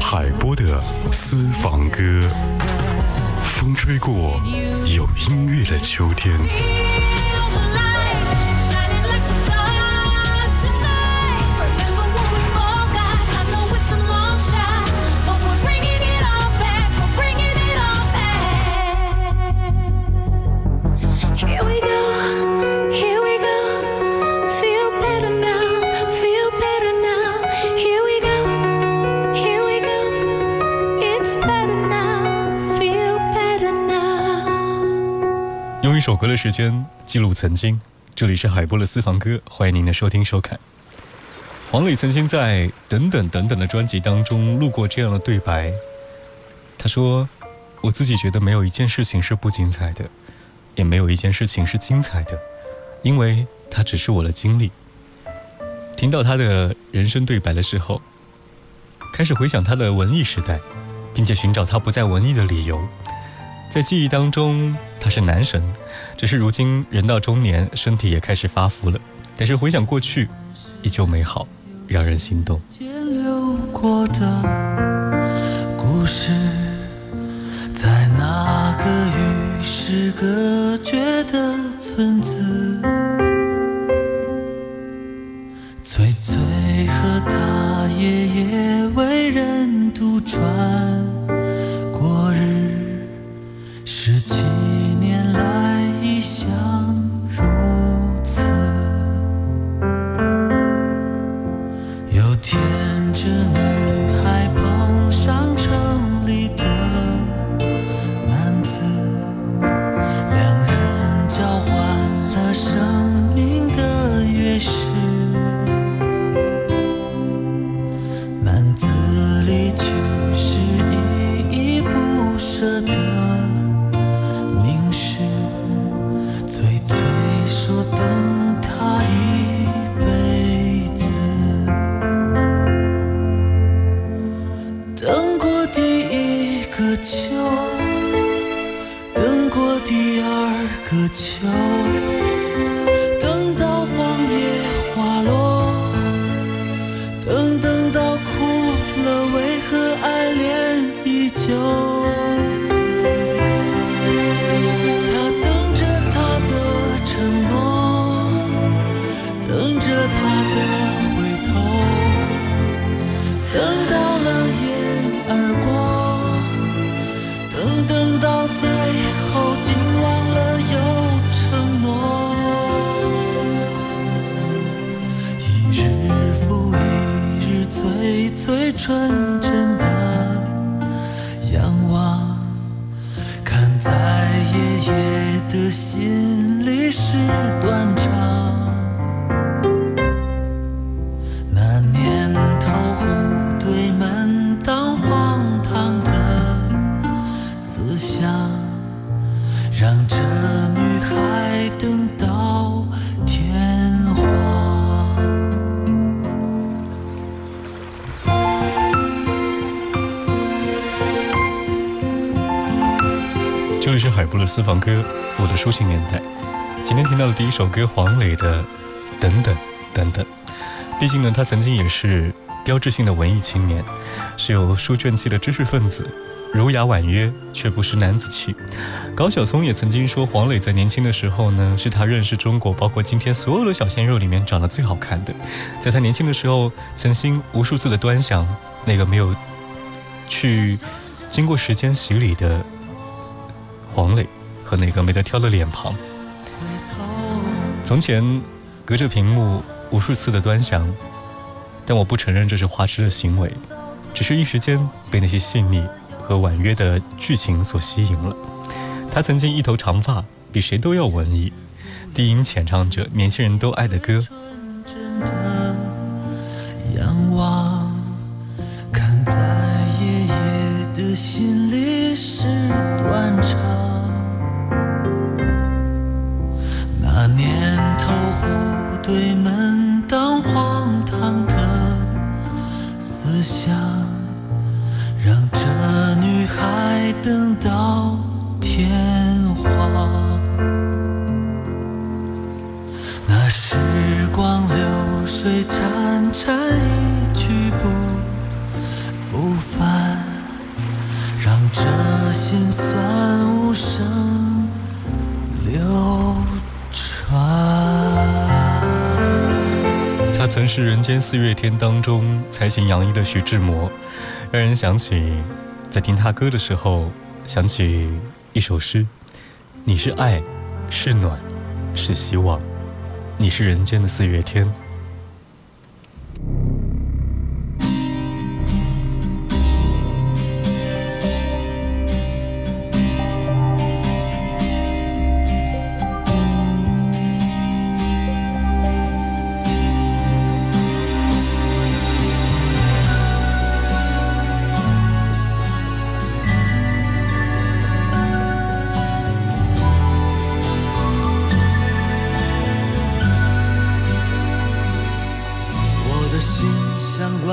海波的私房歌，风吹过有音乐的秋天。首歌的时间，记录曾经。这里是海波的私房歌，欢迎您的收听收看。黄磊曾经在《等等等等》的专辑当中录过这样的对白，他说：“我自己觉得没有一件事情是不精彩的，也没有一件事情是精彩的，因为它只是我的经历。”听到他的人生对白的时候，开始回想他的文艺时代，并且寻找他不再文艺的理由。在记忆当中，他是男神，只是如今人到中年，身体也开始发福了。但是回想过去，依旧美好，让人心动。间流过的故事，在那个与世隔绝的村子，纯真的仰望，看在爷爷的心里是断肠。那年头虎对门当荒唐的思想，让这女孩等。待。海波的私房歌，我的抒情年代。今天听到的第一首歌，黄磊的《等等等等》。毕竟呢，他曾经也是标志性的文艺青年，是有书卷气的知识分子，儒雅婉约却不失男子气。高晓松也曾经说，黄磊在年轻的时候呢，是他认识中国，包括今天所有的小鲜肉里面长得最好看的。在他年轻的时候，曾经无数次的端详那个没有去经过时间洗礼的。黄磊和那个没得挑的脸庞。从前隔着屏幕无数次的端详，但我不承认这是花痴的行为，只是一时间被那些细腻和婉约的剧情所吸引了。他曾经一头长发，比谁都要文艺，低音浅唱着年轻人都爱的歌。仰望，看在爷爷的心里是断肠。对门间四月天》当中才情洋溢的徐志摩，让人想起，在听他歌的时候，想起一首诗：你是爱，是暖，是希望，你是人间的四月天。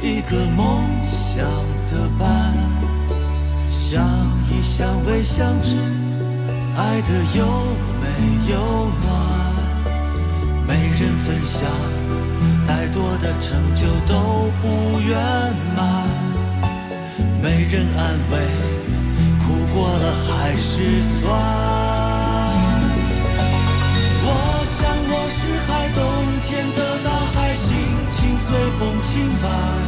一个梦想的伴？相依相偎相知，爱的有没有暖？没人分享，再多的成就都不圆满。没人安慰，苦过了还是酸。我想我是海，冬天的大海，心情随风轻摆。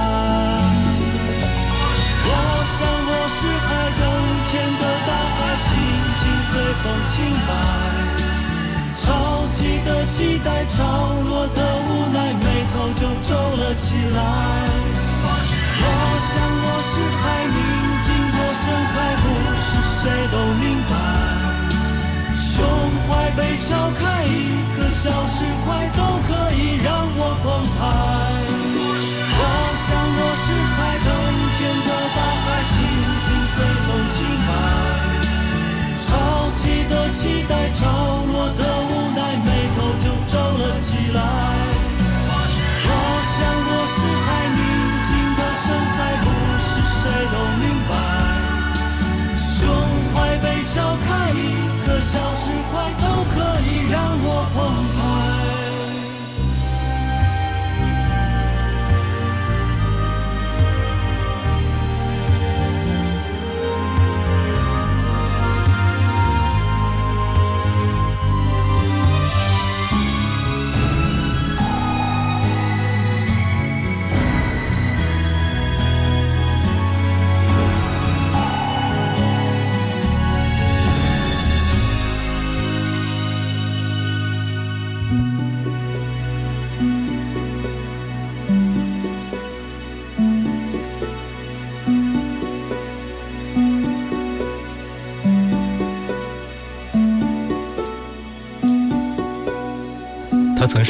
风清白。潮起的期待，潮落的无奈，眉头就皱了起来。我想我是海，宁静的深海，不是谁都明白。胸怀被敲开，一个小时期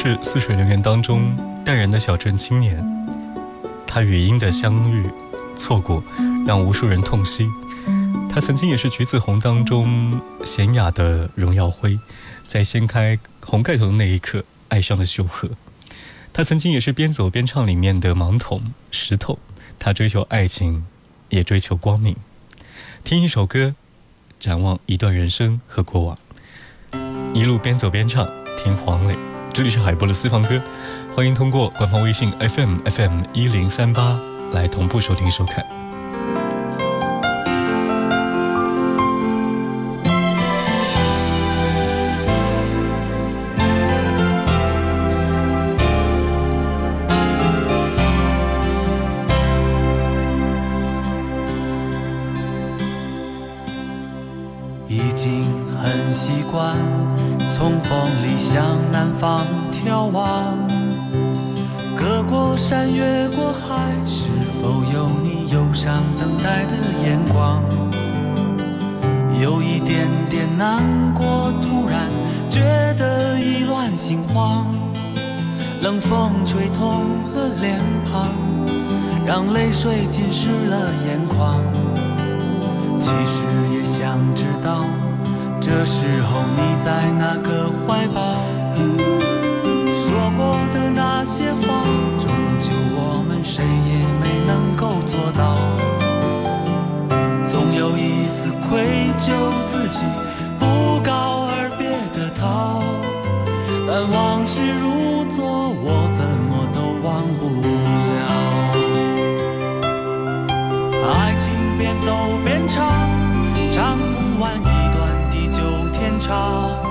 是《似水流年》当中淡然的小镇青年，他与鹰的相遇、错过，让无数人痛惜。他曾经也是《橘子红》当中娴雅的荣耀辉，在掀开红盖头的那一刻，爱上了秀禾。他曾经也是《边走边唱》里面的盲童石头，他追求爱情，也追求光明。听一首歌，展望一段人生和过往，一路边走边唱，听黄磊。这里是海波的私房歌，欢迎通过官方微信 FM FM 一零三八来同步收听收看。风吹痛了脸庞，让泪水浸湿了眼眶。其实也想知道，这时候你在哪个怀抱？说过的那些话，终究我们谁也没能够做到。总有一丝愧疚，自己不告而别的逃。但往事如做，我怎么都忘不了。爱情边走边唱，唱不完一段地久天长。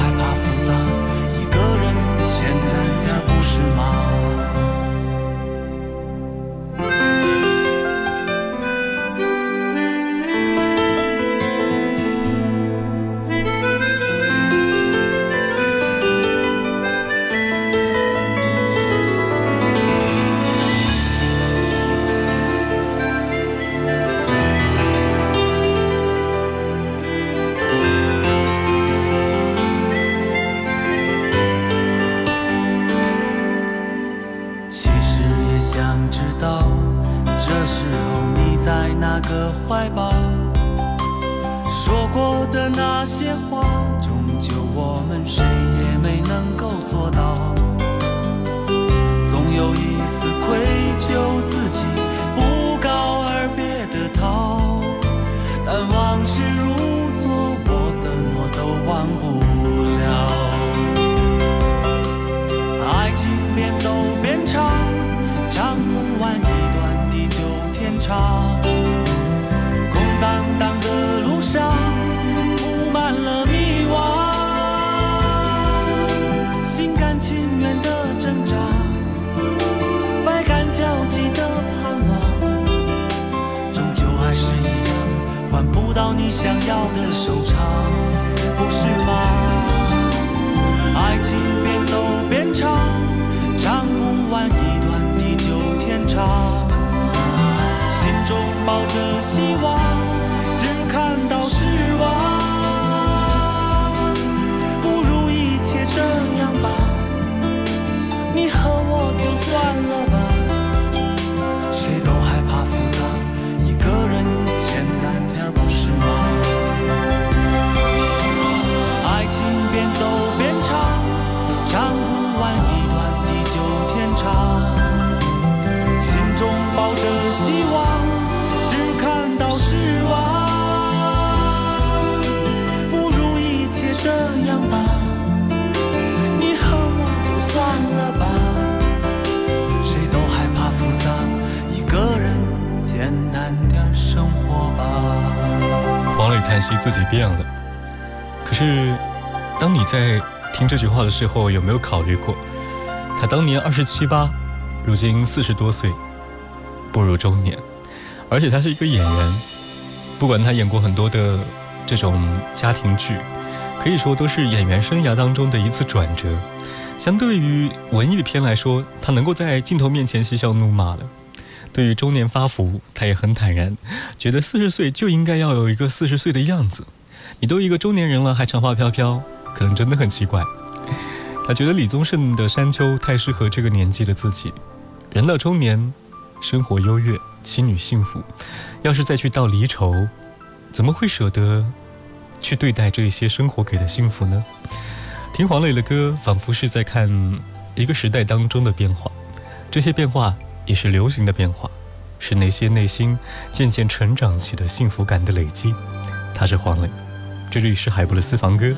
那个怀抱。说过的那些话终究我们谁也没能够做到。总有一丝愧疚自你想要的收场，不是吗？爱情边走边唱，唱不完一段地久天长。心中抱着希望，只看到失望。惜自己变了。可是，当你在听这句话的时候，有没有考虑过，他当年二十七八，如今四十多岁，步入中年，而且他是一个演员，不管他演过很多的这种家庭剧，可以说都是演员生涯当中的一次转折。相对于文艺的片来说，他能够在镜头面前嬉笑怒骂了。对于中年发福，他也很坦然，觉得四十岁就应该要有一个四十岁的样子。你都一个中年人了，还长发飘飘，可能真的很奇怪。他觉得李宗盛的《山丘》太适合这个年纪的自己。人到中年，生活优越，妻女幸福，要是再去到离愁，怎么会舍得去对待这些生活给的幸福呢？听黄磊的歌，仿佛是在看一个时代当中的变化，这些变化。也是流行的变化，是那些内心渐渐成长起的幸福感的累积。他是黄磊，这里是海波的私房歌，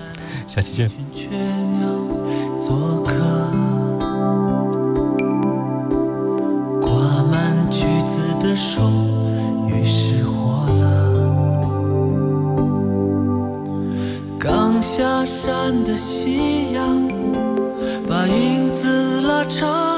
下期见。下山的夕阳把影子拉长。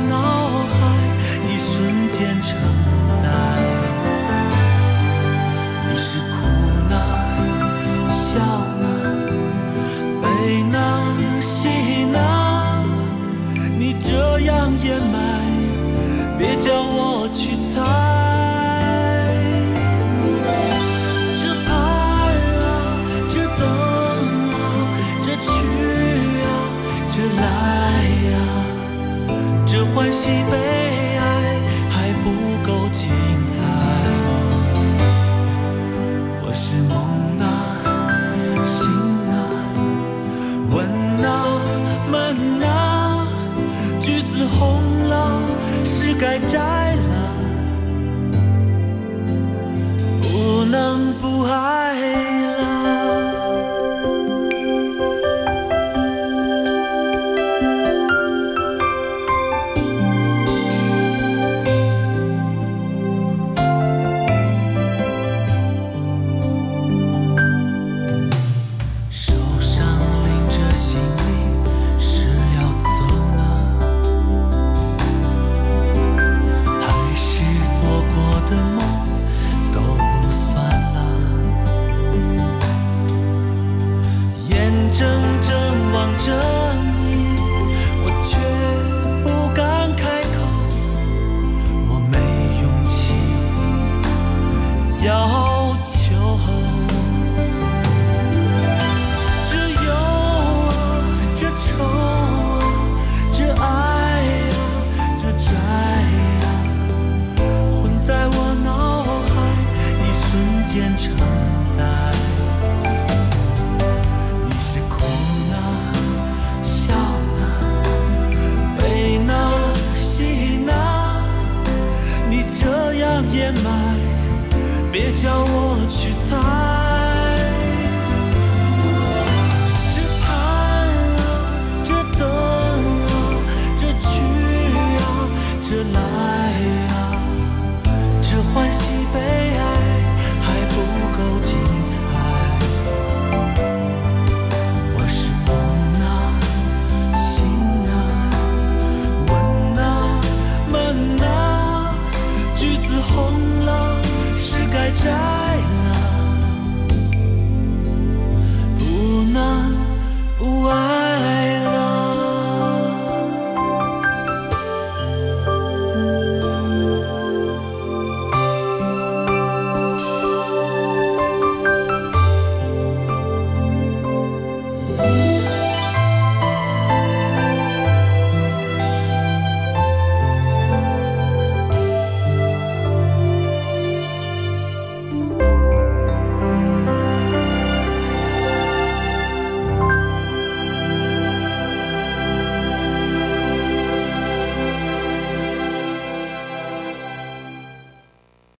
脑海一瞬间成该摘。